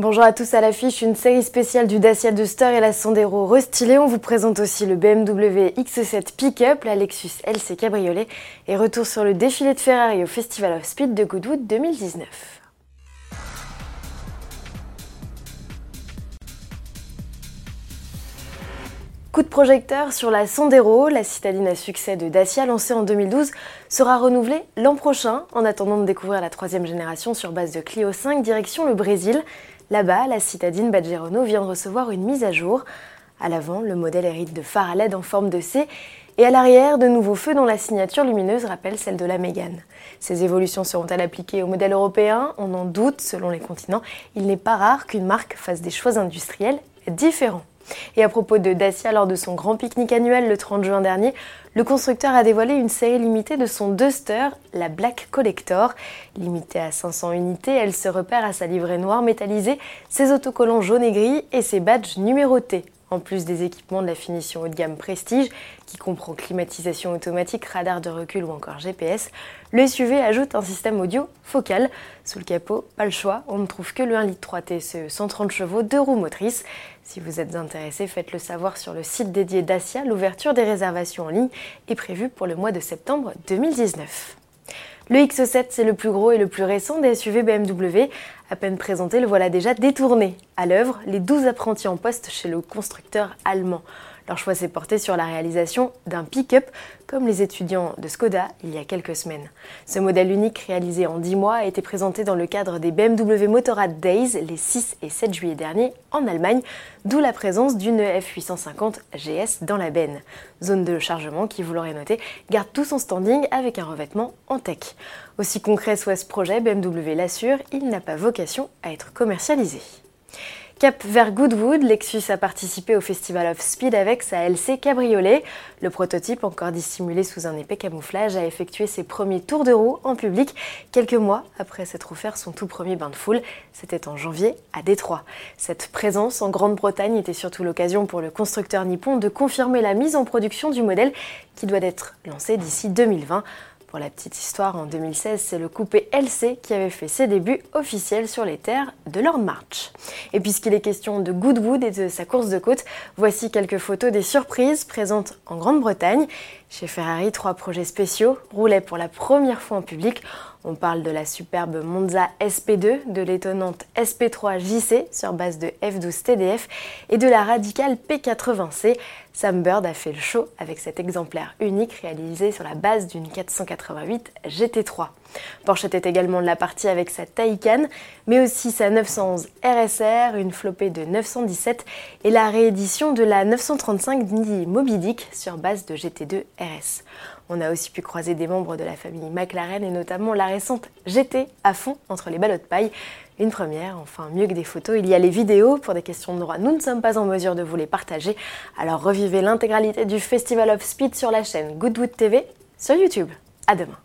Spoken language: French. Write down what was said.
Bonjour à tous à l'affiche, une série spéciale du Dacia Duster et la Sandero restylée. On vous présente aussi le BMW X7 Pickup, la Lexus LC Cabriolet et retour sur le défilé de Ferrari au Festival of Speed de Goodwood 2019. Coup de projecteur sur la Sandero, la citadine à succès de Dacia lancée en 2012 sera renouvelée l'an prochain en attendant de découvrir la troisième génération sur base de Clio 5 direction le Brésil. Là-bas, la citadine Badgerano vient de recevoir une mise à jour. À l'avant, le modèle hérite de phares à LED en forme de C et à l'arrière, de nouveaux feux dont la signature lumineuse rappelle celle de la Mégane. Ces évolutions seront-elles appliquées au modèle européen? On en doute selon les continents. Il n'est pas rare qu'une marque fasse des choix industriels différents. Et à propos de Dacia, lors de son grand pique-nique annuel le 30 juin dernier, le constructeur a dévoilé une série limitée de son Duster, la Black Collector. Limitée à 500 unités, elle se repère à sa livrée noire métallisée, ses autocollants jaunes et gris et ses badges numérotés. En plus des équipements de la finition haut de gamme Prestige, qui comprend climatisation automatique, radar de recul ou encore GPS, le SUV ajoute un système audio focal. Sous le capot, pas le choix, on ne trouve que le 1 litre 3 TSE 130 chevaux, deux roues motrices. Si vous êtes intéressé, faites-le savoir sur le site dédié Dacia. L'ouverture des réservations en ligne est prévue pour le mois de septembre 2019. Le X7, c'est le plus gros et le plus récent des SUV BMW. À peine présenté, le voilà déjà détourné. À l'œuvre, les 12 apprentis en poste chez le constructeur allemand. Leur choix s'est porté sur la réalisation d'un pick-up, comme les étudiants de Skoda il y a quelques semaines. Ce modèle unique réalisé en 10 mois a été présenté dans le cadre des BMW Motorrad Days les 6 et 7 juillet dernier en Allemagne, d'où la présence d'une F850 GS dans la benne. Zone de chargement qui, vous l'aurez noté, garde tout son standing avec un revêtement en tech. Aussi concret soit ce projet, BMW l'assure, il n'a pas vocation à être commercialisé. Cap vers Goodwood, Lexus a participé au Festival of Speed avec sa LC Cabriolet. Le prototype, encore dissimulé sous un épais camouflage, a effectué ses premiers tours de roue en public quelques mois après s'être offert son tout premier bain de foule. C'était en janvier à Détroit. Cette présence en Grande-Bretagne était surtout l'occasion pour le constructeur nippon de confirmer la mise en production du modèle qui doit être lancé d'ici 2020. Pour la petite histoire, en 2016, c'est le coupé LC qui avait fait ses débuts officiels sur les terres de Lord March. Et puisqu'il est question de Goodwood et de sa course de côte, voici quelques photos des surprises présentes en Grande-Bretagne. Chez Ferrari, trois projets spéciaux roulaient pour la première fois en public. On parle de la superbe Monza SP2, de l'étonnante SP3 JC sur base de F12 TDF et de la radicale P80C. Sam Bird a fait le show avec cet exemplaire unique réalisé sur la base d'une 488 GT3. Porsche était également de la partie avec sa Taycan, mais aussi sa 911 RSR, une flopée de 917 et la réédition de la 935 Moby Dick sur base de GT2 RS. On a aussi pu croiser des membres de la famille McLaren et notamment la récente GT à fond entre les ballots de paille. Une première, enfin mieux que des photos, il y a les vidéos. Pour des questions de droit, nous ne sommes pas en mesure de vous les partager. Alors revivez l'intégralité du Festival of Speed sur la chaîne Goodwood TV sur YouTube. À demain.